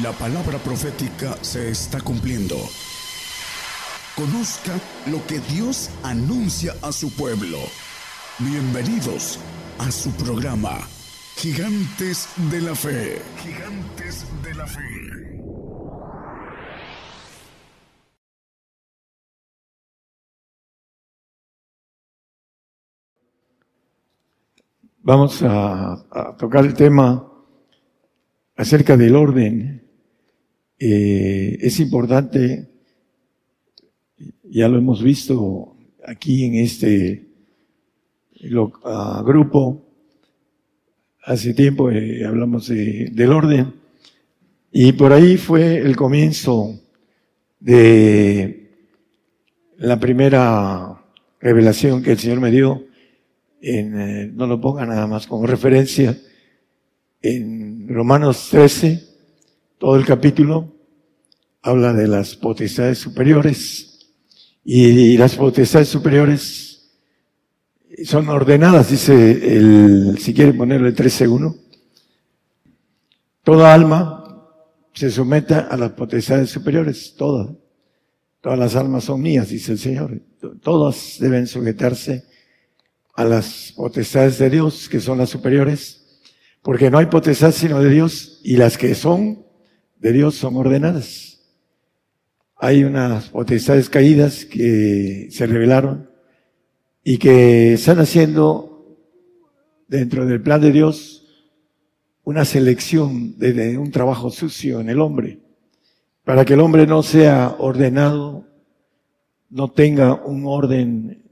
La palabra profética se está cumpliendo. Conozca lo que Dios anuncia a su pueblo. Bienvenidos a su programa, Gigantes de la Fe. Gigantes de la Fe. Vamos a, tocar el tema acerca del orden. Eh, es importante, ya lo hemos visto aquí en este ah, grupo, hace tiempo eh, hablamos del orden, y por ahí fue el comienzo de la primera revelación que el Señor me dio eh, no lo ponga nada más como referencia, en Romanos 13, todo el capítulo habla de las potestades superiores y, las potestades superiores son ordenadas, dice el, si quiere ponerlo el 13.1, toda alma se someta a las potestades superiores, todas. Todas las almas son mías, dice el Señor. Todas deben sujetarse a las potestades de Dios, que son las superiores, porque no hay potestad sino de Dios, y las que son de Dios son ordenadas. Hay unas potestades caídas que se revelaron y que están haciendo dentro del plan de Dios una selección de, un trabajo sucio en el hombre, para que el hombre no sea ordenado, no tenga un orden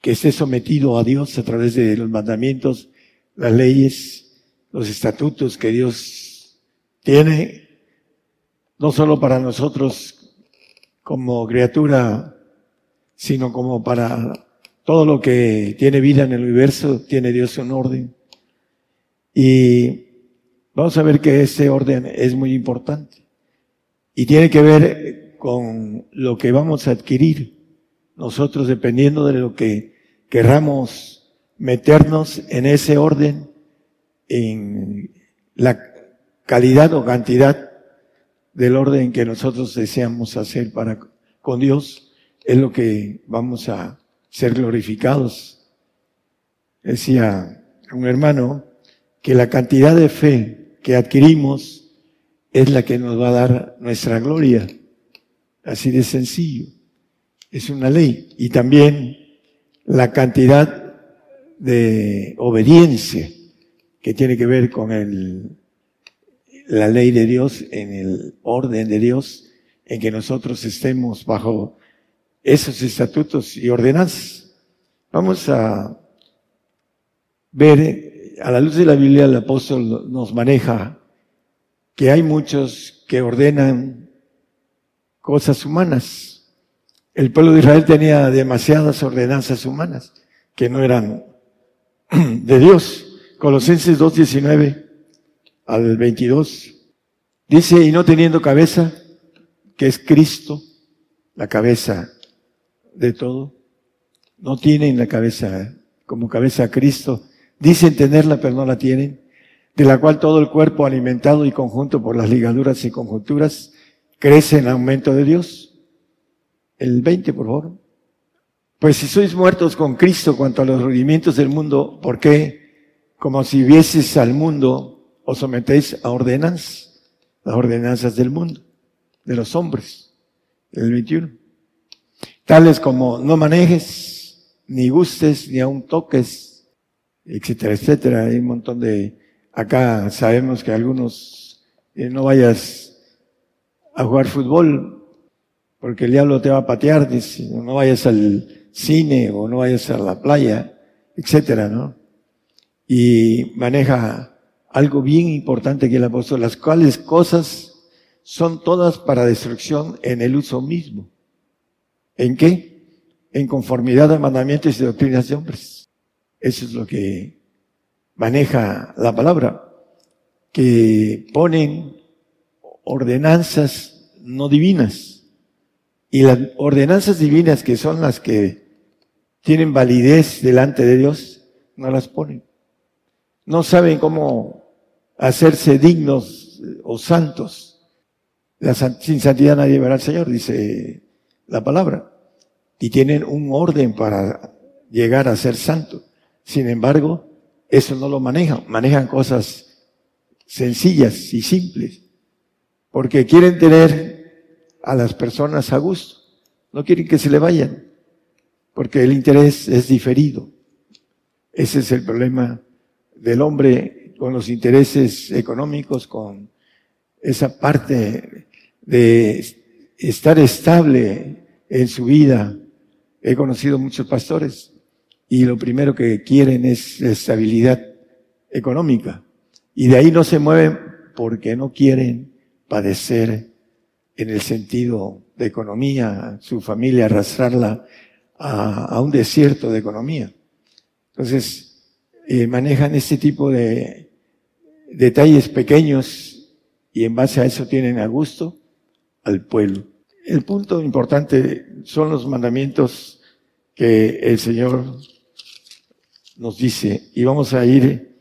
que esté sometido a Dios a través de los mandamientos, las leyes, los estatutos que Dios tiene, no solo para nosotros como criatura, sino como para todo lo que tiene vida en el universo, tiene Dios un orden. Y vamos a ver que ese orden es muy importante. Y tiene que ver con lo que vamos a adquirir nosotros dependiendo de lo que querramos meternos en ese orden, en la calidad o cantidad del orden que nosotros deseamos hacer para con Dios, es lo que vamos a ser glorificados. Decía un hermano que la cantidad de fe que adquirimos es la que nos va a dar nuestra gloria. Así de sencillo. Es una ley. Y también la cantidad de obediencia que tiene que ver con el, la ley de Dios, en el orden de Dios, en que nosotros estemos bajo esos estatutos y ordenanzas. Vamos a ver, a la luz de la Biblia el apóstol nos maneja que hay muchos que ordenan cosas humanas, el pueblo de Israel tenía demasiadas ordenanzas humanas que no eran de Dios. Colosenses 2.19 al 22 dice, y no teniendo cabeza, que es Cristo, la cabeza de todo, no tienen la cabeza como cabeza a Cristo, dicen tenerla pero no la tienen, de la cual todo el cuerpo alimentado y conjunto por las ligaduras y conjunturas crece en aumento de Dios. El 20, por favor. Pues si sois muertos con Cristo cuanto a los rudimientos del mundo, ¿por qué, como si vieses al mundo, os sometéis a ordenanzas, las ordenanzas del mundo, de los hombres? El 21. Tales como no manejes, ni gustes, ni aun toques, etcétera, etcétera. Hay un montón de, acá sabemos que algunos eh, no vayas a jugar fútbol, porque el diablo te va a patear, dice, no vayas al cine o no vayas a la playa, etcétera, ¿no? Y maneja algo bien importante que el apóstol, las cuales cosas son todas para destrucción en el uso mismo. ¿En qué? En conformidad a mandamientos y doctrinas de hombres. Eso es lo que maneja la palabra, que ponen ordenanzas no divinas y las ordenanzas divinas que son las que tienen validez delante de Dios, no las ponen. No saben cómo hacerse dignos o santos. sin santidad nadie verá al Señor, dice la palabra. Y tienen un orden para llegar a ser santo. Sin embargo, eso no lo manejan. Manejan cosas sencillas y simples. Porque quieren tener a las personas a gusto. No quieren que se le vayan. Porque el interés es diferido. Ese es el problema del hombre con los intereses económicos, con esa parte de estar estable en su vida. He conocido muchos pastores y lo primero que quieren es estabilidad económica. Y de ahí no se mueven porque no quieren padecer en el sentido de economía, su familia arrastrarla a, un desierto de economía. Entonces, eh, manejan este tipo de detalles pequeños y en base a eso tienen a gusto al pueblo. El punto importante son los mandamientos que el Señor nos dice y vamos a ir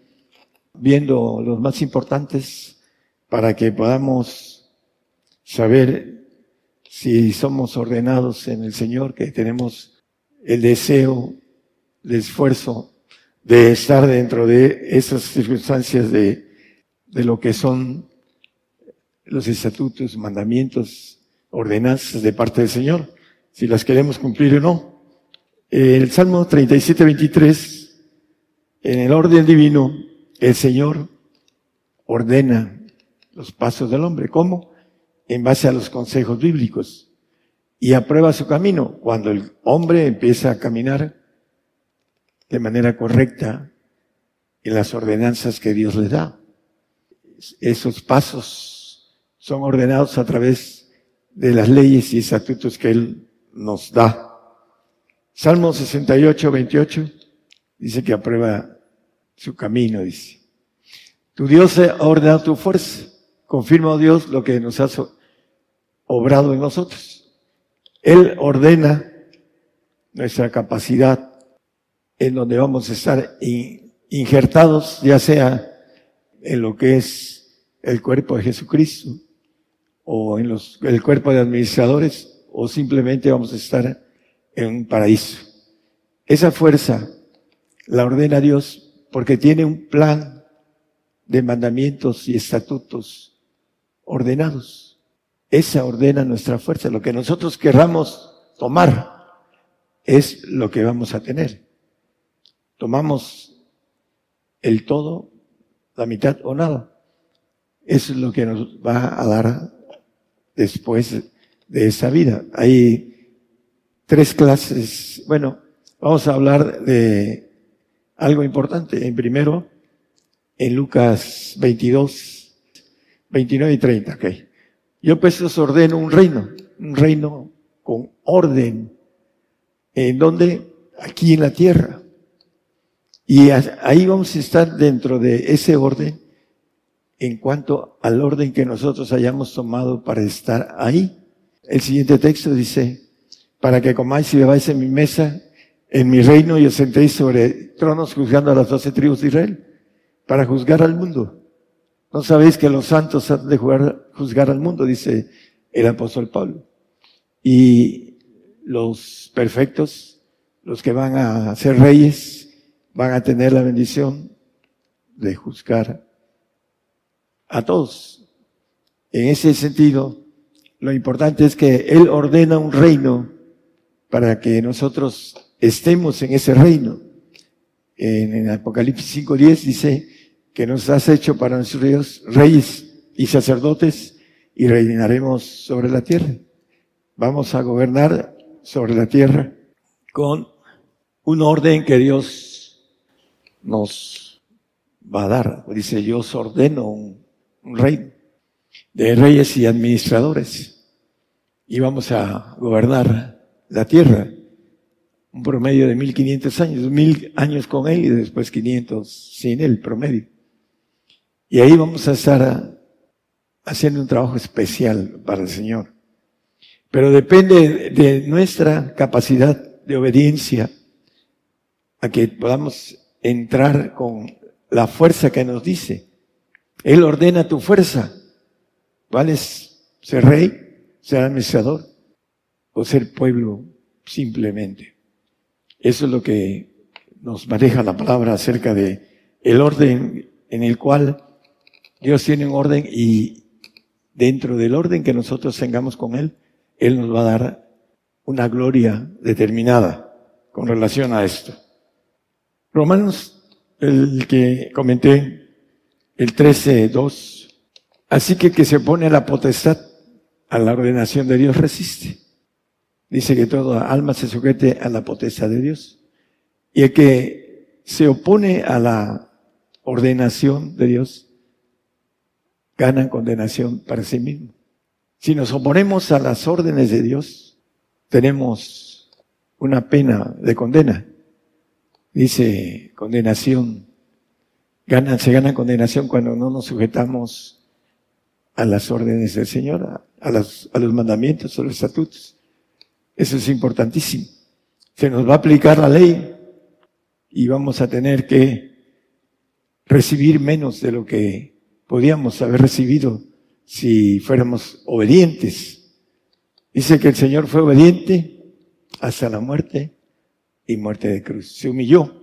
viendo los más importantes para que podamos saber si somos ordenados en el Señor, que tenemos el deseo el esfuerzo de estar dentro de esas circunstancias de, de lo que son los estatutos, mandamientos, ordenanzas de parte del Señor, si las queremos cumplir o no. El Salmo 37, 23, en el orden divino, el Señor ordena los pasos del hombre. ¿Cómo? En base a los consejos bíblicos. Y aprueba su camino. Cuando el hombre empieza a caminar de manera correcta en las ordenanzas que Dios le da. Esos pasos son ordenados a través de las leyes y estatutos que Él nos da. Salmo 68, 28 dice que aprueba su camino, dice. Tu Dios ha ordenado tu fuerza. Confirma, oh Dios, lo que nos ha obrado en nosotros. Él ordena nuestra capacidad en donde vamos a estar injertados, ya sea en lo que es el cuerpo de Jesucristo o en los, el cuerpo de administradores o simplemente vamos a estar en un paraíso. Esa fuerza la ordena Dios porque tiene un plan de mandamientos y estatutos ordenados. Esa ordena nuestra fuerza. Lo que nosotros querramos tomar es lo que vamos a tener tomamos el todo, la mitad o nada. Eso es lo que nos va a dar después de esa vida. Hay tres clases. Bueno, vamos a hablar de algo importante. En primero, en Lucas 22, 29 y 30. Okay. Yo pues os ordeno un reino, un reino con orden. ¿En donde Aquí en la tierra. Y ahí vamos a estar dentro de ese orden en cuanto al orden que nosotros hayamos tomado para estar ahí. El siguiente texto dice, para que comáis y bebáis en mi mesa, en mi reino y os sentéis sobre tronos juzgando a las doce tribus de Israel, para juzgar al mundo. ¿No sabéis que los santos han de juzgar al mundo? Dice el apóstol Pablo. Y los perfectos, los que van a ser reyes, van a tener la bendición de juzgar a todos. En ese sentido, lo importante es que Él ordena un reino para que nosotros estemos en ese reino. En, Apocalipsis 5.10 dice que nos has hecho para Dios reyes y sacerdotes y reinaremos sobre la tierra. Vamos a gobernar sobre la tierra con un orden que Dios nos va a dar. Dice, yo os ordeno un, rey de reyes y administradores y vamos a gobernar la tierra. Un promedio de 1500 años, mil años con él y después 500 sin él, promedio. Y ahí vamos a estar haciendo un trabajo especial para el Señor. Pero depende de nuestra capacidad de obediencia a que podamos entrar con la fuerza que nos dice. Él ordena tu fuerza. ¿Cuál es ser rey, ser administrador o ser pueblo simplemente? Eso es lo que nos maneja la palabra acerca de el orden en el cual Dios tiene un orden y dentro del orden que nosotros tengamos con Él, Él nos va a dar una gloria determinada con relación a esto. Romanos, el que comenté, el 13.2, así que que se opone a la potestad, a la ordenación de Dios, resiste. Dice que toda alma se sujete a la potestad de Dios. Y el que se opone a la ordenación de Dios, gana condenación para sí mismo. Si nos oponemos a las órdenes de Dios, tenemos una pena de condena. Dice condenación. Gana, se gana condenación cuando no nos sujetamos a las órdenes del Señor, a, a los mandamientos, a los estatutos. Eso es importantísimo. Se nos va a aplicar la ley y vamos a tener que recibir menos de lo que podíamos haber recibido si fuéramos obedientes. Dice que el Señor fue obediente hasta la muerte y muerte de cruz. Se humilló.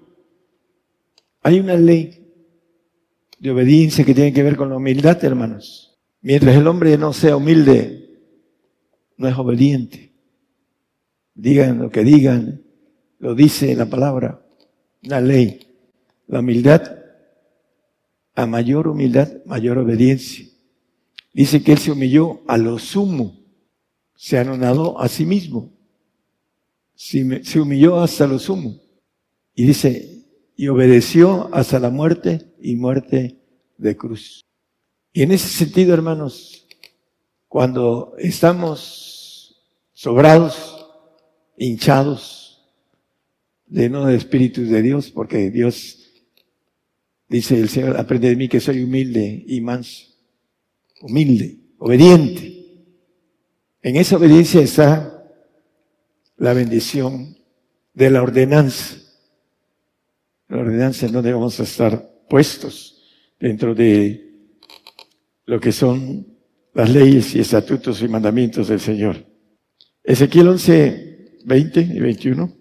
Hay una ley de obediencia que tiene que ver con la humildad, hermanos. Mientras el hombre no sea humilde, no es obediente. Digan lo que digan, lo dice la palabra, la ley. La humildad, a mayor humildad, mayor obediencia. Dice que él se humilló a lo sumo, se anonadó a sí mismo, se humilló hasta lo sumo. Y dice, y obedeció hasta la muerte y muerte de cruz. Y en ese sentido, hermanos, cuando estamos sobrados, hinchados, llenos de espíritus de Dios, porque Dios dice el Señor, aprende de mí que soy humilde y manso, humilde, obediente. En esa obediencia está la bendición de la ordenanza. La ordenanza en donde vamos a estar puestos dentro de lo que son las leyes y estatutos y mandamientos del Señor. Ezequiel 11, 20 y 21,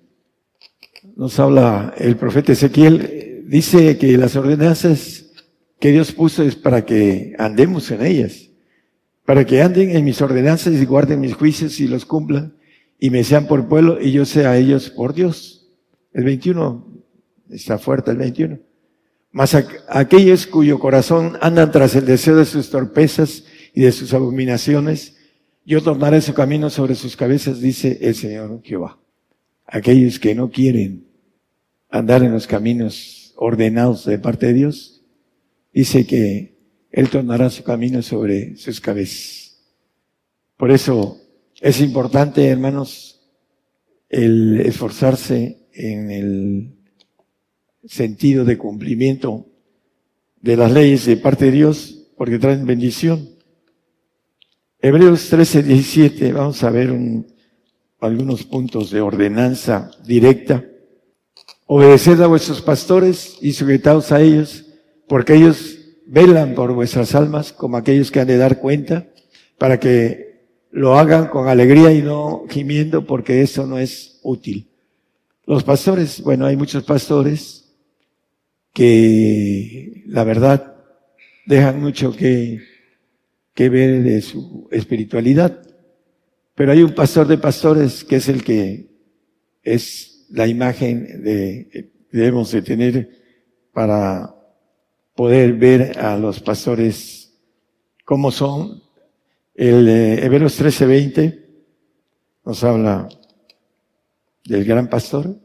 nos habla el profeta Ezequiel, dice que las ordenanzas que Dios puso es para que andemos en ellas, para que anden en mis ordenanzas y guarden mis juicios y los cumplan y me sean por pueblo y yo sea ellos por Dios. El 21, está fuerte el 21. Mas aquellos cuyo corazón andan tras el deseo de sus torpezas y de sus abominaciones, yo tornaré su camino sobre sus cabezas, dice el Señor Jehová. Aquellos que no quieren andar en los caminos ordenados de parte de Dios, dice que Él tornará su camino sobre sus cabezas. Por eso es importante, hermanos, el esforzarse en el sentido de cumplimiento de las leyes de parte de Dios, porque traen bendición. Hebreos 13, 17, vamos a ver algunos puntos de ordenanza directa. Obedeced a vuestros pastores y sujetaos a ellos, porque ellos velan por vuestras almas como aquellos que han de dar cuenta, para que lo hagan con alegría y no gimiendo, porque eso no es útil. Los pastores, bueno, hay muchos pastores que la verdad dejan mucho que que ver de su espiritualidad. Pero hay un pastor de pastores que es el que es la imagen de, debemos de tener para poder ver a los pastores cómo son. El eh, Hebreos 13:20 nos habla del gran pastor.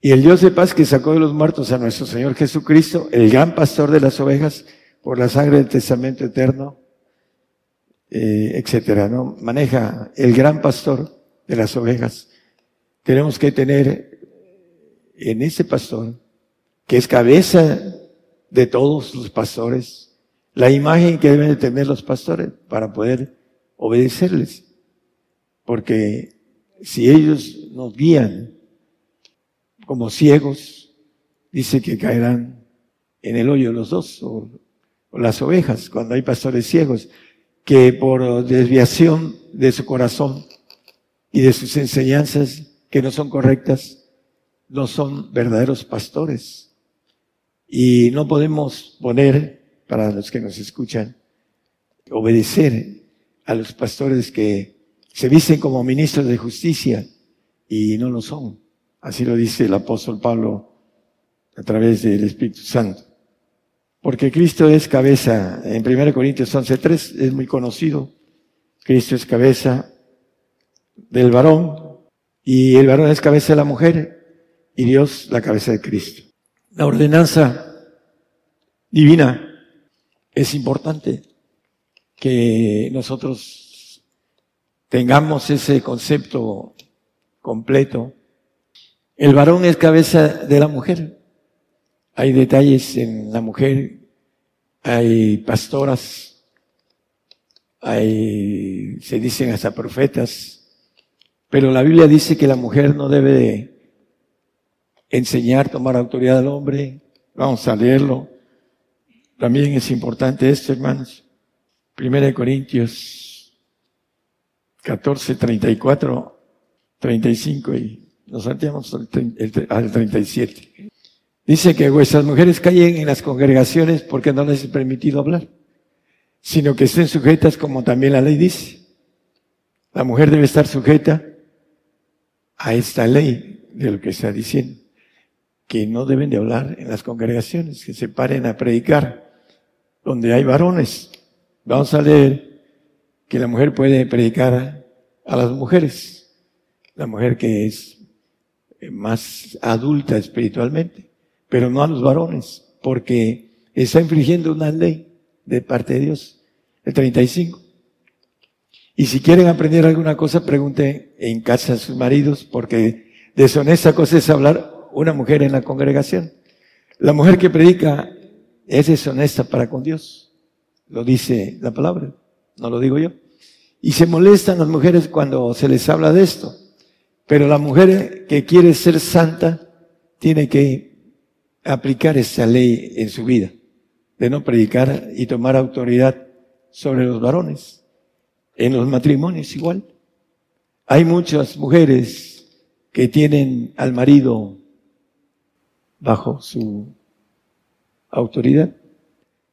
Y el Dios de paz que sacó de los muertos a nuestro Señor Jesucristo, el gran pastor de las ovejas, por la sangre del testamento eterno, eh, etcétera, ¿no? Maneja el gran pastor de las ovejas. Tenemos que tener en ese pastor, que es cabeza de todos los pastores, la imagen que deben de tener los pastores para poder obedecerles. Porque si ellos nos guían como ciegos, dice que caerán en el hoyo los dos, o las ovejas, cuando hay pastores ciegos que por desviación de su corazón y de sus enseñanzas que no son correctas, no son verdaderos pastores. Y no podemos poner, para los que nos escuchan, obedecer a los pastores que se visten como ministros de justicia y no lo son. Así lo dice el apóstol Pablo a través del Espíritu Santo. Porque Cristo es cabeza, en 1 Corintios 11.3 es muy conocido, Cristo es cabeza del varón y el varón es cabeza de la mujer y Dios la cabeza de Cristo. La ordenanza divina es importante que nosotros tengamos ese concepto completo. El varón es cabeza de la mujer. Hay detalles en la mujer, hay pastoras, hay, se dicen hasta profetas, pero la Biblia dice que la mujer no debe de enseñar, tomar autoridad al hombre. Vamos a leerlo. También es importante esto, hermanos. Primera de Corintios 14, 34, 35 y nos salteamos al 37. Dice que vuestras mujeres callen en las congregaciones porque no les es permitido hablar, sino que estén sujetas como también la ley dice. La mujer debe estar sujeta a esta ley de lo que está diciendo, que no deben de hablar en las congregaciones, que se paren a predicar donde hay varones. Vamos a leer que la mujer puede predicar a las mujeres, la mujer que es más adulta espiritualmente, pero no a los varones, porque está infringiendo una ley de parte de Dios. El 35. Y si quieren aprender alguna cosa, pregunten en casa a sus maridos, porque deshonesta cosa es hablar una mujer en la congregación. La mujer que predica es deshonesta para con Dios. Lo dice la palabra, no lo digo yo. Y se molestan las mujeres cuando se les habla de esto. Pero la mujer que quiere ser santa tiene que aplicar esa ley en su vida, de no predicar y tomar autoridad sobre los varones. En los matrimonios igual. Hay muchas mujeres que tienen al marido bajo su autoridad.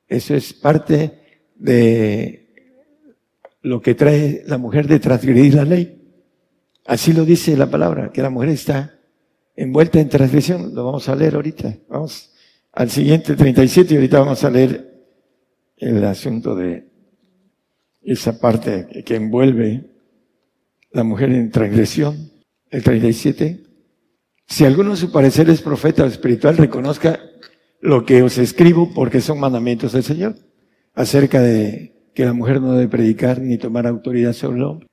Eso es parte de lo que trae la mujer de transgredir la ley. Así lo dice la palabra, que la mujer está envuelta en transgresión. Lo vamos a leer ahorita. Vamos al siguiente 37 y ahorita vamos a leer el asunto de esa parte que envuelve la mujer en transgresión. El 37. Si alguno de su parecer es profeta o espiritual, reconozca lo que os escribo porque son mandamientos del Señor acerca de que la mujer no debe predicar ni tomar autoridad sobre el hombre.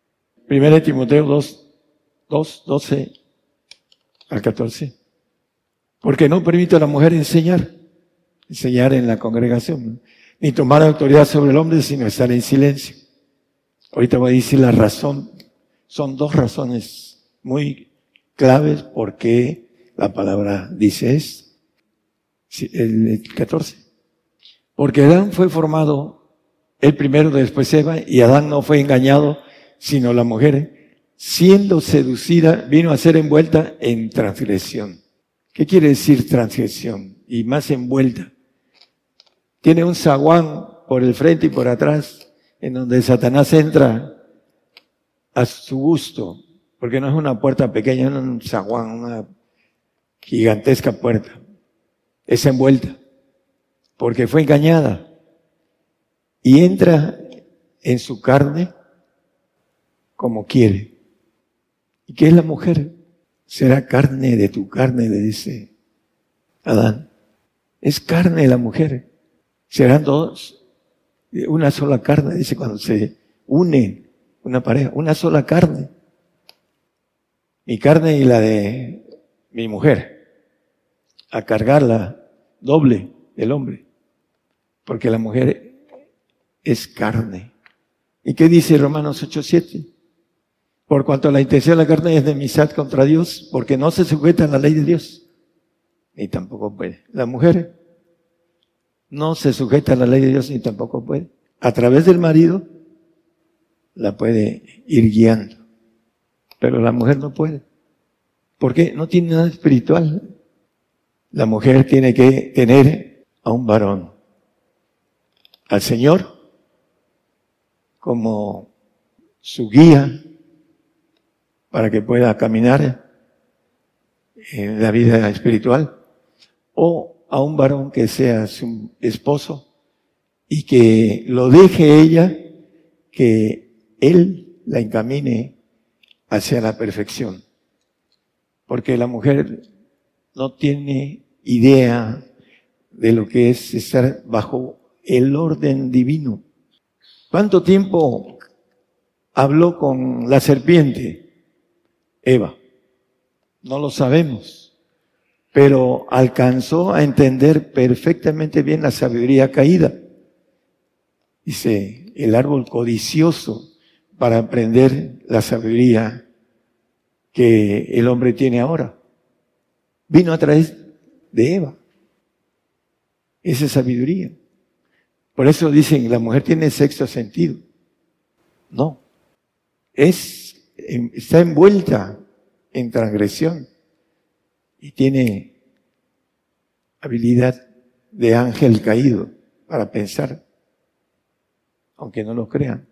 Primera Timoteo 2, 2, 12 al 14. Porque no permite a la mujer enseñar, enseñar en la congregación, ni tomar autoridad sobre el hombre, sino estar en silencio. Ahorita voy a decir la razón. Son dos razones muy claves por qué la palabra dice esto. El 14. Porque Adán fue formado el primero, después Eva, y Adán no fue engañado, sino la mujer, siendo seducida, vino a ser envuelta en transgresión. ¿Qué quiere decir transgresión? Y más envuelta. Tiene un zaguán por el frente y por atrás, en donde Satanás entra a su gusto, porque no es una puerta pequeña, es un zaguán, una gigantesca puerta. Es envuelta porque fue engañada y entra en su carne como quiere. ¿Y qué es la mujer? Será carne de tu carne, le dice Adán. Es carne la mujer. Serán dos, una sola carne, dice cuando se une una pareja, una sola carne. Mi carne y la de mi mujer. A cargarla doble el hombre porque la mujer es carne. ¿Y qué dice Romanos 8:7? Por cuanto la intención de la carne es de amistad contra Dios, porque no se sujeta a la ley de Dios, ni tampoco puede. La mujer no se sujeta a la ley de Dios, ni tampoco puede. A través del marido la puede ir guiando. Pero la mujer no puede. ¿Por qué? No tiene nada espiritual. La mujer tiene que tener a un varón, al Señor, como su guía para que pueda caminar en la vida espiritual, o a un varón que sea su esposo y que lo deje ella, que él la encamine hacia la perfección. Porque la mujer no tiene idea de lo que es estar bajo el orden divino. ¿Cuánto tiempo habló con la serpiente? Eva. No lo sabemos, pero alcanzó a entender perfectamente bien la sabiduría caída. Dice, el árbol codicioso para aprender la sabiduría que el hombre tiene ahora. Vino a través de Eva. Esa es sabiduría. Por eso dicen, la mujer tiene sexto sentido. No. Es, está envuelta en transgresión y tiene habilidad de ángel caído para pensar, aunque no lo crean.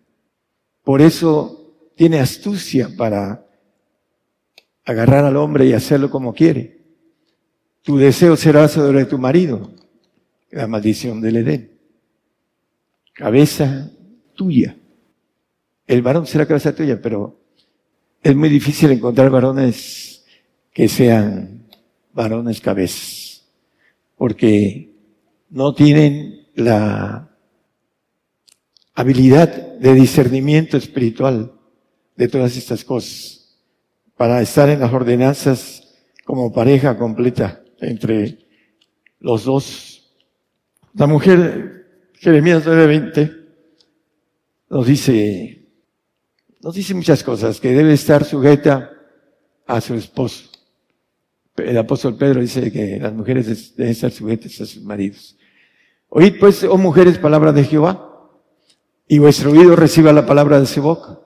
Por eso tiene astucia para agarrar al hombre y hacerlo como quiere. Tu deseo será sobre tu marido, la maldición del Edén. Cabeza tuya. El varón será cabeza tuya, pero es muy difícil encontrar varones que sean varones cabezas, porque no tienen la habilidad de discernimiento espiritual de todas estas cosas para estar en las ordenanzas como pareja completa entre los dos. La mujer, Jeremías 9:20, nos dice, nos dice muchas cosas, que debe estar sujeta a su esposo. El apóstol Pedro dice que las mujeres deben estar sujetas a sus maridos. Oíd pues, oh mujeres, palabra de Jehová, y vuestro oído reciba la palabra de su boca,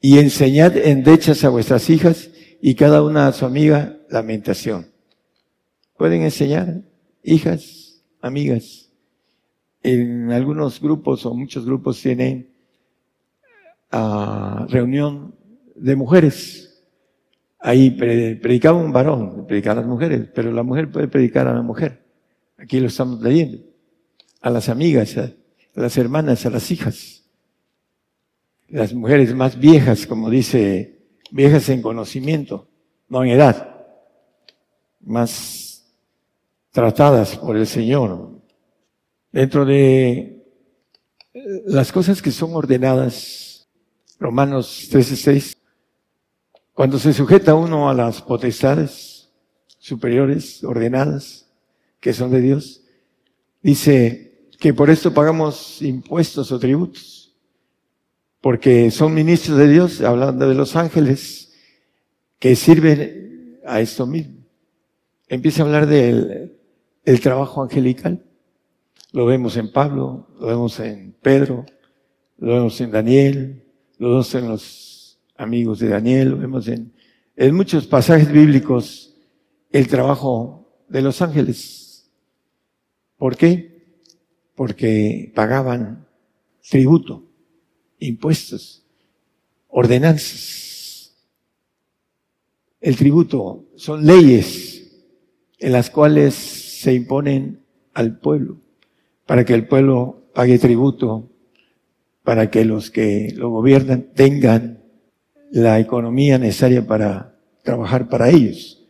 y enseñad endechas a vuestras hijas, y cada una a su amiga lamentación. Pueden enseñar, hijas, amigas. En algunos grupos o muchos grupos tienen reunión de mujeres. Ahí predicaba un varón, predicaba a las mujeres, pero la mujer puede predicar a la mujer. Aquí lo estamos leyendo. A las amigas, a las hermanas, a las hijas. Las mujeres más viejas, como dice, viejas en conocimiento, no en edad. Más tratadas por el Señor. Dentro de las cosas que son ordenadas Romanos 13:6. Cuando se sujeta uno a las potestades superiores, ordenadas, que son de Dios, dice que por esto pagamos impuestos o tributos, porque son ministros de Dios, hablando de los ángeles, que sirven a esto mismo. Empieza a hablar del el trabajo angelical. Lo vemos en Pablo, lo vemos en Pedro, lo vemos en Daniel, los dos en los amigos de Daniel, vemos en, en muchos pasajes bíblicos el trabajo de los ángeles. ¿Por qué? Porque pagaban tributo, impuestos, ordenanzas. El tributo son leyes en las cuales se imponen al pueblo para que el pueblo pague tributo para que los que lo gobiernan tengan la economía necesaria para trabajar para ellos.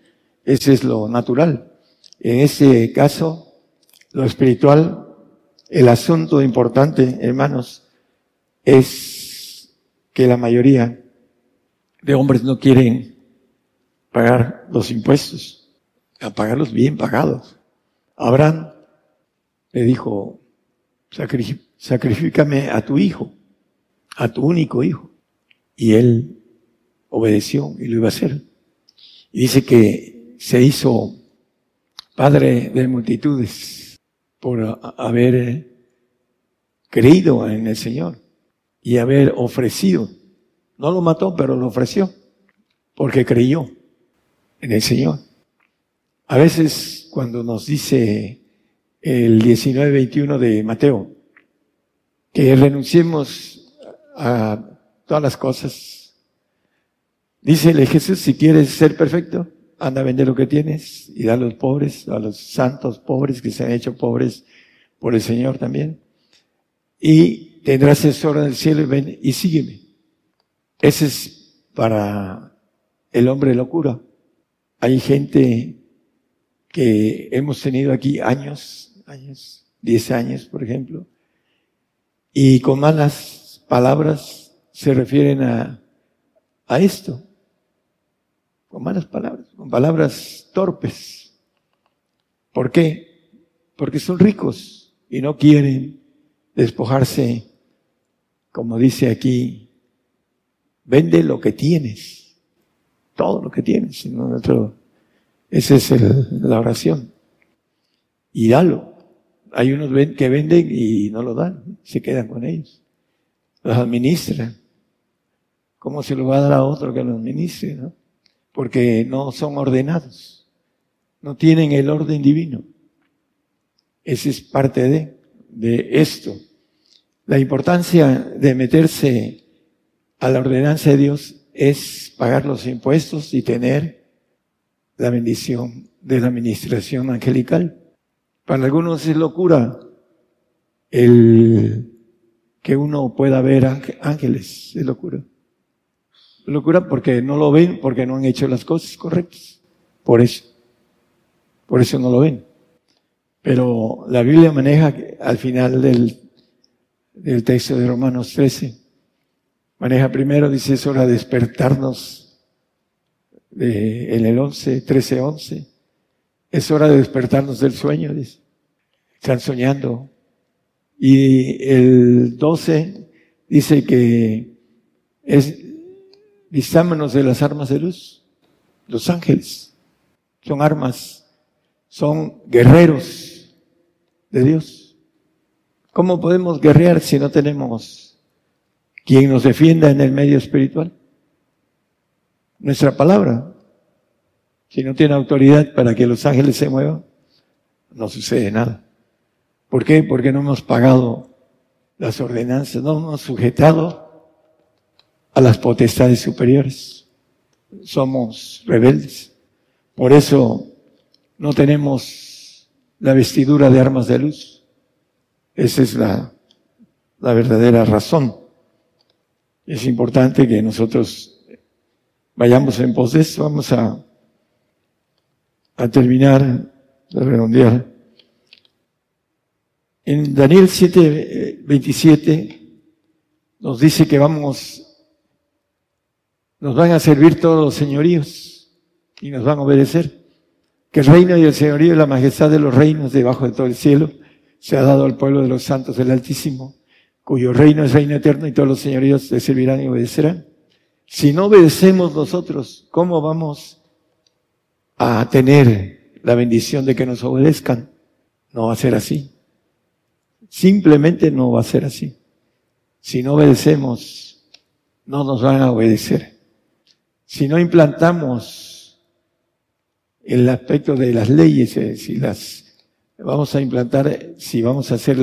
Ese es lo natural. En ese caso, lo espiritual, el asunto importante, hermanos, es que la mayoría de hombres no quieren pagar los impuestos, a pagarlos bien pagados. Abraham le dijo, sacrifícame a tu hijo, a tu único hijo. Y él obedeció y lo iba a hacer. Y dice que se hizo padre de multitudes por haber creído en el Señor. y haber ofrecido. No lo mató, pero lo ofreció, porque creyó en el Señor. A veces cuando nos dice el 19-21 de Mateo, que renunciemos a todas las cosas, dícele Jesús, si quieres ser perfecto, anda a vender lo que tienes y da a los pobres, a los santos pobres que se han hecho pobres por el Señor también. Y tendrás tesoro en el cielo y ven y sígueme. Ese es para el hombre locura. Hay gente que hemos tenido aquí años, años, diez años, por ejemplo, y con malas palabras se refieren a, a esto, con malas palabras, con palabras torpes. ¿Por qué? Porque son ricos y no quieren despojarse, como dice aquí, vende lo que tienes, todo lo que tienes. esa es la oración. Y dalo. Hay unos que venden y no lo dan, se quedan con ellos. Los administran. ¿Cómo se lo va a dar a otro que lo administre? No? Porque no son ordenados. No tienen el orden divino. Ese es parte de de esto. La importancia de meterse a la ordenanza de Dios es pagar los impuestos y tener la bendición de la administración angelical. Para algunos es locura el que uno pueda ver ángeles, es locura. Locura porque no lo ven, porque no han hecho las cosas correctas. Por eso. Por eso no lo ven. Pero la Biblia maneja al final del, texto de Romanos 13, maneja primero, dice, es hora de despertarnos de, en el 11, 13, 11. Es hora de despertarnos del sueño, dice. Están soñando. Y el 12 dice que es, vistámonos de las armas de luz. Los ángeles son armas, son guerreros de Dios. ¿Cómo podemos guerrear si no tenemos quien nos defienda en el medio espiritual? Nuestra palabra. Si no tiene autoridad para que los ángeles se muevan, no sucede nada. ¿Por qué? Porque no hemos pagado las ordenanzas, no hemos sujetado a las potestades superiores. Somos rebeldes. Por eso no tenemos la vestidura de armas de luz. Esa es la, verdadera razón. Es importante que nosotros vayamos en pos de eso. Vamos a, a terminar de redondear. En Daniel 7, 27 nos dice que vamos, nos van a servir todos los señoríos y nos van a obedecer que el reino y el señorío y la majestad de los reinos debajo de todo el cielo se ha dado al pueblo de los santos del Altísimo, cuyo reino es reino eterno y todos los señoríos le servirán y obedecerán. Si no obedecemos nosotros, ¿cómo vamos a tener la bendición de que nos obedezcan? No va a ser así. Simplemente no va a ser así. Si no obedecemos, no nos van a obedecer. Si no implantamos el aspecto de las leyes, eh, si las vamos a implantar, si vamos a hacer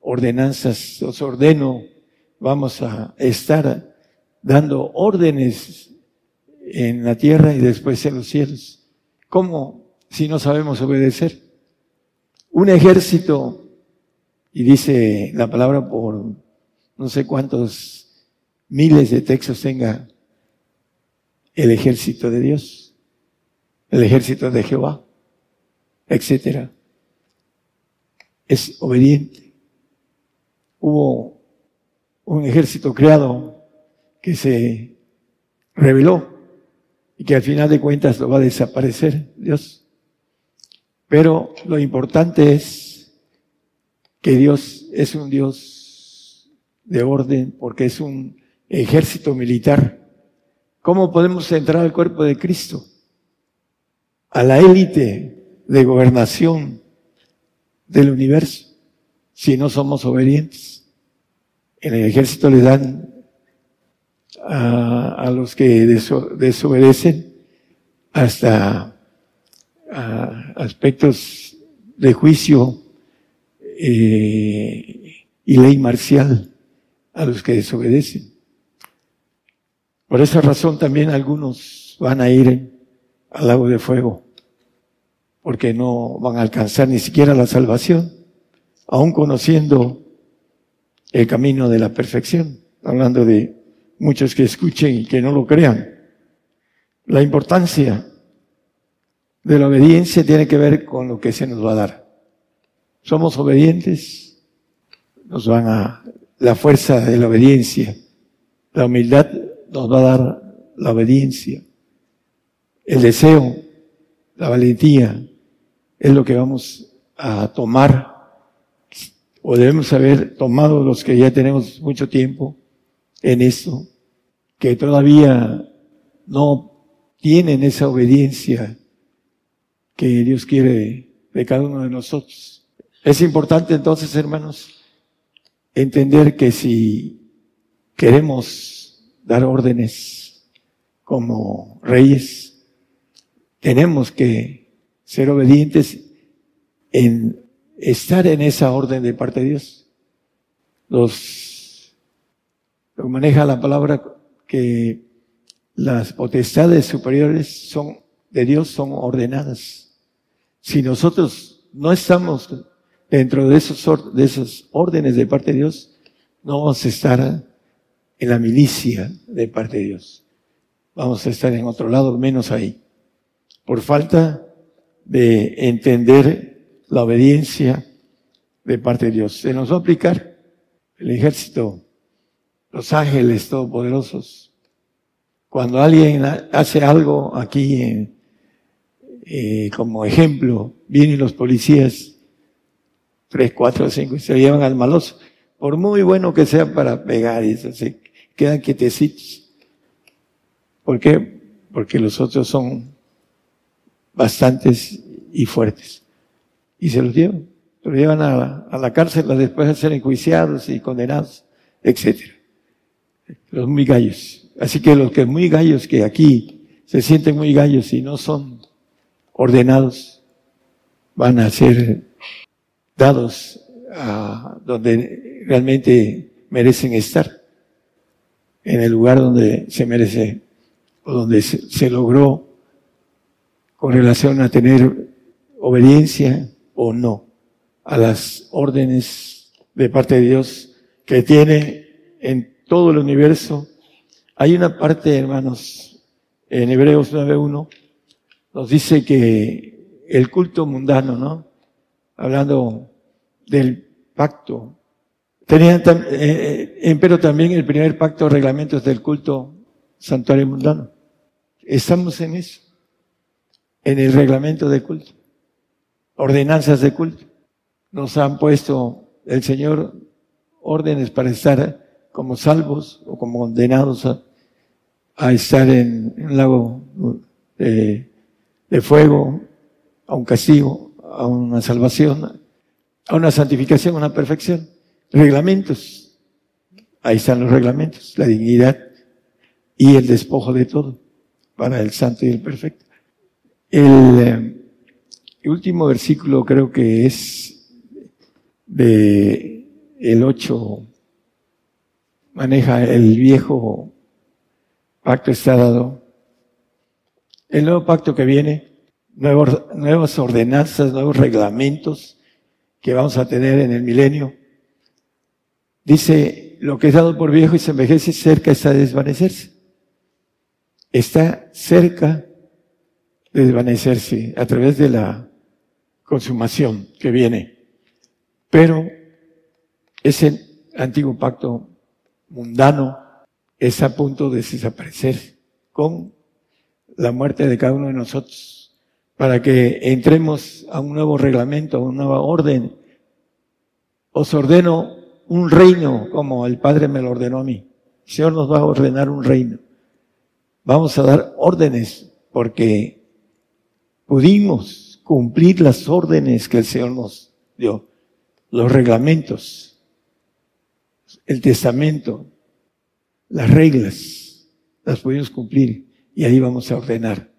ordenanzas, os ordeno, vamos a estar dando órdenes en la tierra y después en los cielos. ¿Cómo si no sabemos obedecer? Un ejército, y dice la palabra por no sé cuántos miles de textos tenga el ejército de Dios el ejército de Jehová, etcétera. Es obediente. Hubo un ejército creado que se rebeló y que al final de cuentas lo va a desaparecer Dios. Pero lo importante es que Dios es un Dios de orden porque es un ejército militar. ¿Cómo podemos entrar al cuerpo de Cristo? a la élite de gobernación del universo si no somos obedientes. En el ejército le dan a, los que desobedecen hasta aspectos de juicio eh, y ley marcial a los que desobedecen. Por esa razón también algunos van a ir al lago de fuego, porque no van a alcanzar ni siquiera la salvación, aun conociendo el camino de la perfección, hablando de muchos que escuchen y que no lo crean. La importancia de la obediencia tiene que ver con lo que se nos va a dar. Somos obedientes, nos van a la fuerza de la obediencia. La humildad nos va a dar la obediencia. El deseo, la valentía, es lo que vamos a tomar o debemos haber tomado los que ya tenemos mucho tiempo en esto, que todavía no tienen esa obediencia que Dios quiere de cada uno de nosotros. Es importante entonces, hermanos, entender que si queremos dar órdenes como reyes, tenemos que ser obedientes en estar en esa orden de parte de Dios. Los, lo maneja la palabra que las potestades superiores son de Dios son ordenadas. Si nosotros no estamos dentro de esos, de esos órdenes de parte de Dios, no vamos a estar en la milicia de parte de Dios. Vamos a estar en otro lado, menos ahí. Por falta de entender la obediencia de parte de Dios. Se nos va a aplicar el ejército, los ángeles todopoderosos. Cuando alguien hace algo aquí, eh, como ejemplo, vienen los policías tres, cuatro, cinco, y se llevan al maloso. Por muy bueno que sea para pegar, y eso, se quedan quietecitos. ¿Por qué? Porque los otros son bastantes y fuertes. Y se los llevan. Se los llevan a la, a la cárcel después de ser enjuiciados y condenados, etc. Los muy gallos. Así que los que muy gallos que aquí se sienten muy gallos y no son ordenados, van a ser dados a donde realmente merecen estar, en el lugar donde se merece o donde se, logró con relación a tener obediencia o no a las órdenes de parte de Dios que tiene en todo el universo. Hay una parte, hermanos, en Hebreos 9.1, nos dice que el culto mundano, ¿no? hablando del pacto. Tenían, eh, eh, pero también el primer pacto de reglamentos del culto santuario mundano. Estamos en eso, en el reglamento de culto, ordenanzas de culto. Nos han puesto el Señor órdenes para estar como salvos o como condenados a, estar en un lago de, de fuego, a un castigo, a una salvación, a una santificación, a una perfección. Reglamentos. Ahí están los reglamentos, la dignidad y el despojo de todo para el santo y el perfecto. El, eh, último versículo creo que es de el 8 maneja el viejo pacto está dado. El nuevo pacto que viene nuevas ordenanzas, nuevos reglamentos que vamos a tener en el milenio. Dice, lo que es dado por viejo y se envejece cerca está de desvanecerse. Está cerca de desvanecerse a través de la consumación que viene. Pero ese antiguo pacto mundano está a punto de desaparecer con la muerte de cada uno de nosotros para que entremos a un nuevo reglamento, a una nueva orden. Os ordeno un reino como el Padre me lo ordenó a mí. El Señor nos va a ordenar un reino. Vamos a dar órdenes porque pudimos cumplir las órdenes que el Señor nos dio, los reglamentos. El testamento, las reglas, las podemos cumplir y ahí vamos a ordenar.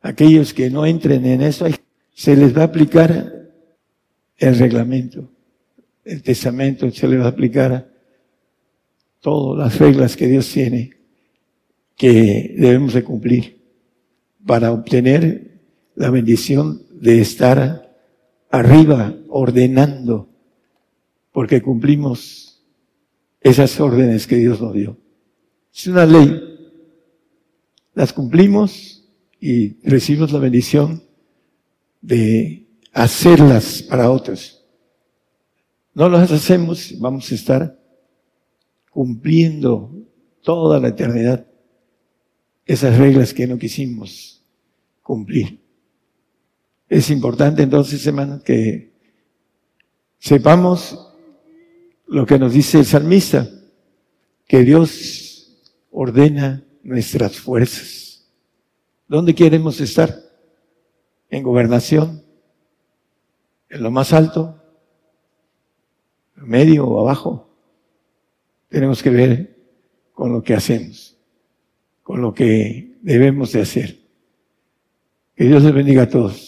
Aquellos que no entren en eso, se les va a aplicar el reglamento, el testamento, se les va a aplicar todas las reglas que Dios tiene que debemos de cumplir para obtener la bendición de estar arriba ordenando, porque cumplimos esas órdenes que Dios nos dio. Es una ley. Las cumplimos y recibimos la bendición de hacerlas para otros. No las hacemos, vamos a estar cumpliendo toda la eternidad esas reglas que no quisimos cumplir. Es importante entonces, hermanos, que sepamos lo que nos dice el salmista, que Dios ordena nuestras fuerzas. ¿Dónde queremos estar? ¿En gobernación? ¿En lo más alto? ¿En medio o abajo? Tenemos que ver con lo que hacemos, con lo que debemos de hacer. Que Dios les bendiga a todos.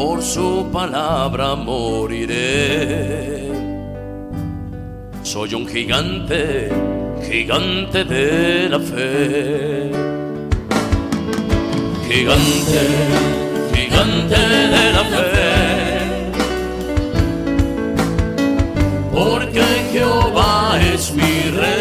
por su palabra moriré. Soy un gigante gigante de la fe. Gigante, gigante de la fe. Porque Jehová es mi rey.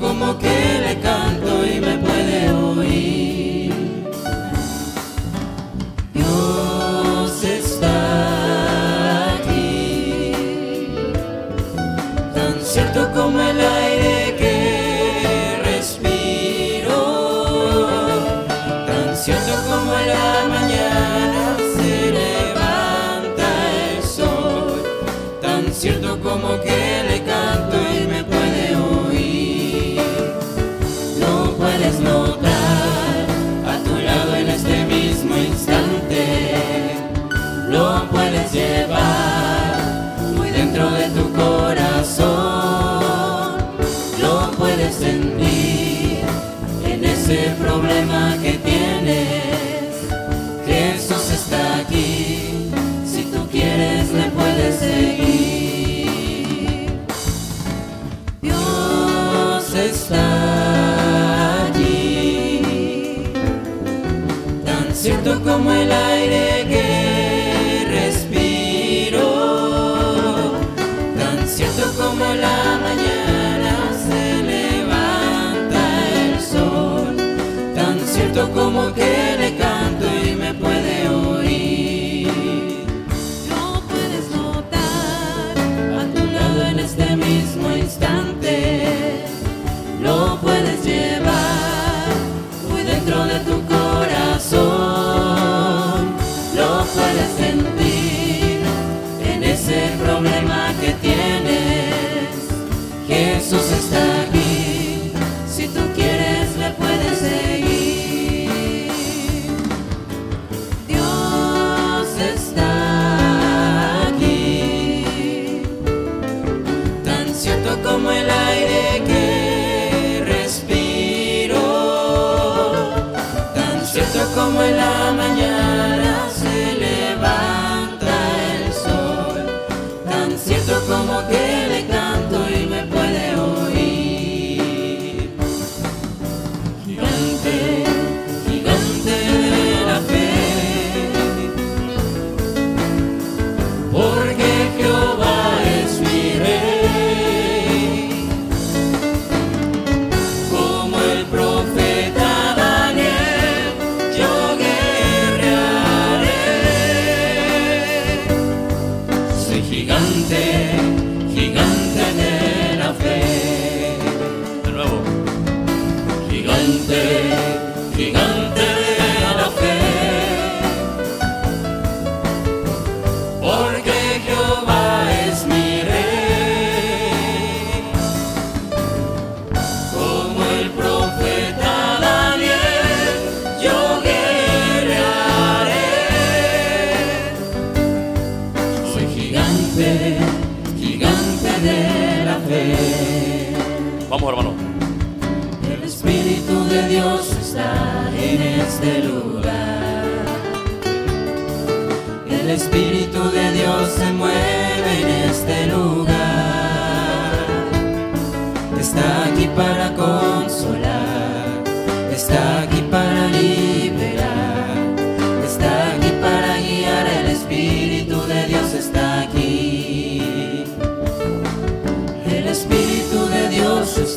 Como que como el aire que respiro, tan cierto como la mañana se levanta el sol, tan cierto como que le canto y me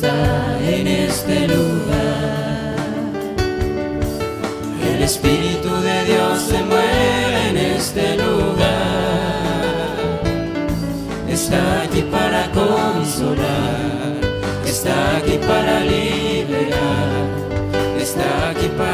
en este lugar. El Espíritu de Dios se mueve en este lugar. Está aquí para consolar, está aquí para liberar, está aquí para...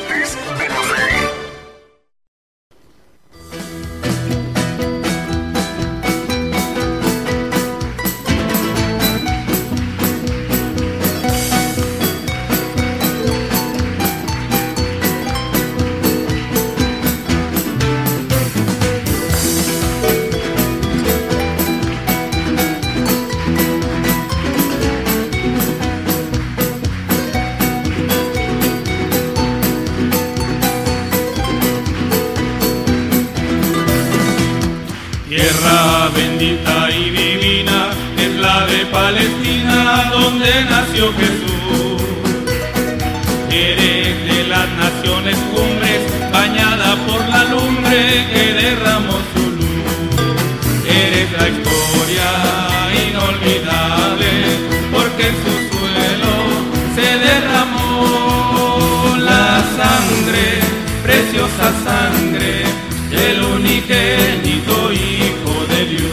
unigénito Hijo de Dios.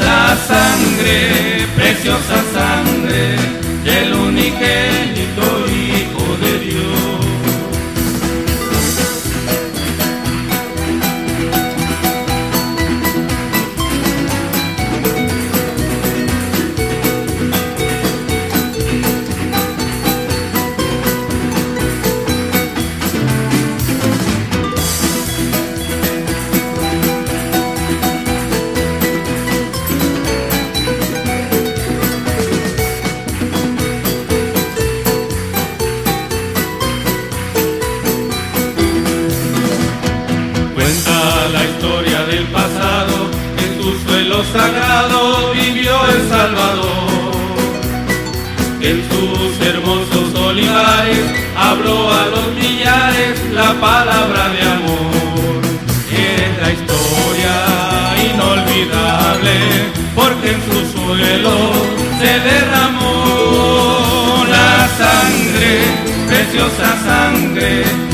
La sangre, preciosa sangre del unigénito. En su suelo se derramó la sangre, preciosa sangre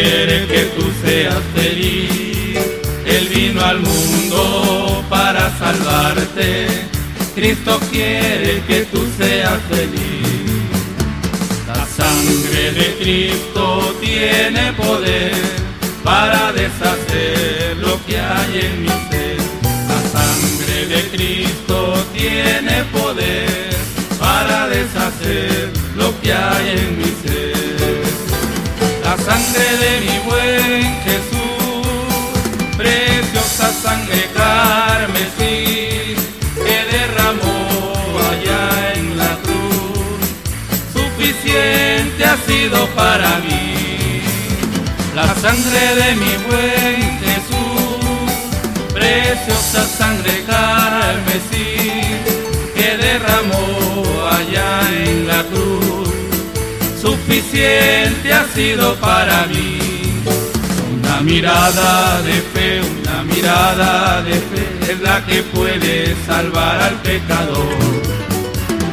Quiere que tú seas feliz. Él vino al mundo para salvarte. Cristo quiere que tú seas feliz. La sangre de Cristo tiene poder para deshacer lo que hay en mi ser. La sangre de Cristo tiene poder para deshacer lo que hay en mi ser. De mi buen Jesús, preciosa sangre carmesí, que derramó allá en la cruz, suficiente ha sido para mí. La sangre de mi buen Jesús, preciosa sangre carmesí, suficiente ha sido para mí. Una mirada de fe, una mirada de fe es la que puede salvar al pecador.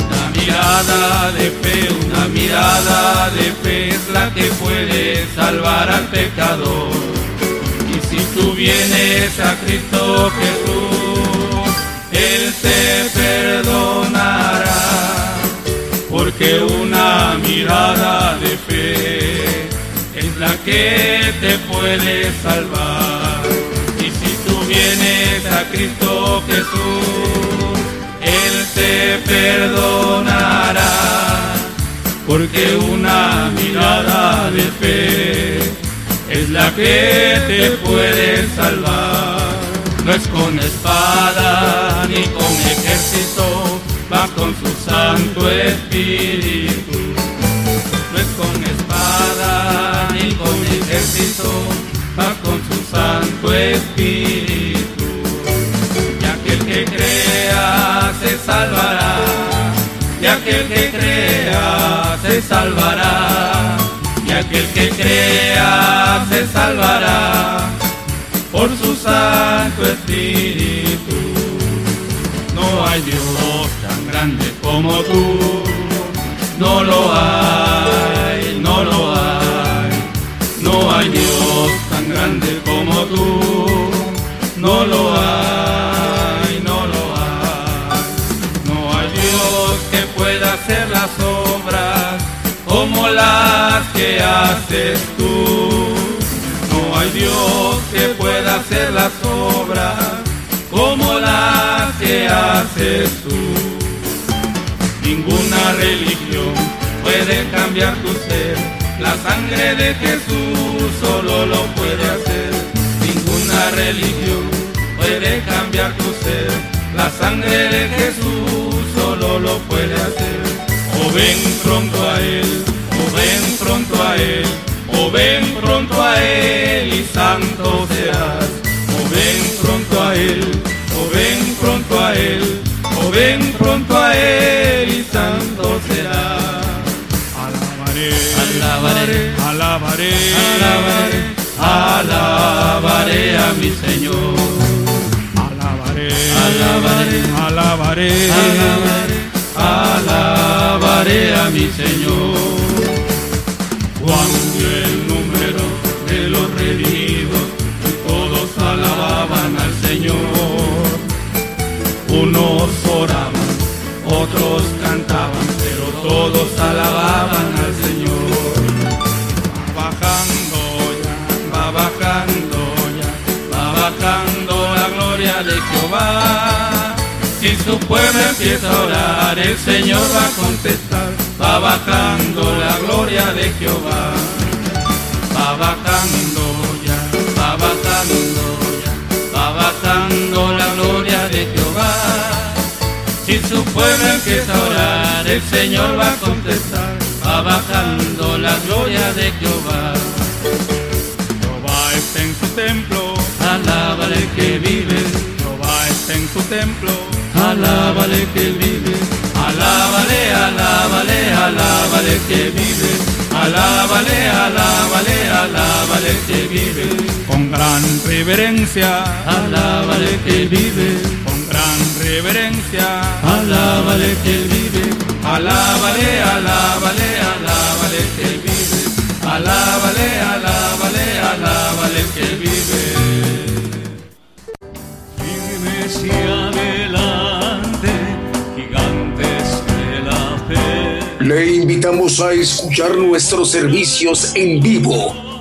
Una mirada de fe, una mirada de fe es la que puede salvar al pecador. Y si tú vienes a Cristo Jesús, Él te perdonará porque una mirada de fe es la que te puede salvar. Y si tú vienes a Cristo Jesús, Él te perdonará, porque una mirada de fe que te puede salvar. No es con espada ni con ejército, va con su santo espíritu. No es con espada ni con ejército, va con su santo espíritu. Y aquel que crea se salvará, y aquel que crea se salvará, y aquel que crea se salvará por su santo espíritu. No hay Dios tan grande como tú, no lo hay, no lo hay. No hay Dios tan grande como tú, no lo hay, no lo hay. No hay Dios que pueda hacer las obras como las que haces tú. No hay Dios que pueda hacer las obras como las que haces tú. Ninguna religión puede cambiar tu ser. La sangre de Jesús solo lo puede hacer. Ninguna religión puede cambiar tu ser. La sangre de Jesús solo lo puede hacer. O ven pronto a Él, o ven pronto a Él, o ven pronto a Él y santo serás. O ven a Él, o ven pronto a Él, o ven pronto a Él y santo serás. Alabaré, alabaré, alabaré, alabaré, alabaré a mi Señor. Alabaré, alabaré, alabaré, alabaré, alabaré a mi Señor. Otros cantaban, pero todos alababan al Señor. Va bajando ya, va bajando ya, va bajando la gloria de Jehová. Si su pueblo empieza a orar, el Señor va a contestar. Va bajando la gloria de Jehová. Va bajando ya, va bajando pueblo empieza a orar, el Señor va a contestar. Va bajando la gloria de Jehová. Jehová está en su templo, alábale que vive. Jehová está en su templo, alábale que vive. Alábale, alábale, alábale que vive. Alábale, alábale, alábale que vive. Con gran reverencia, alábale que vive. Reverencia, alábale que vive. Alábale, alábale, alábale que vive. Alábale, alábale, alábale que vive. Firmes y adelante, gigantes de la fe. Le invitamos a escuchar nuestros servicios en vivo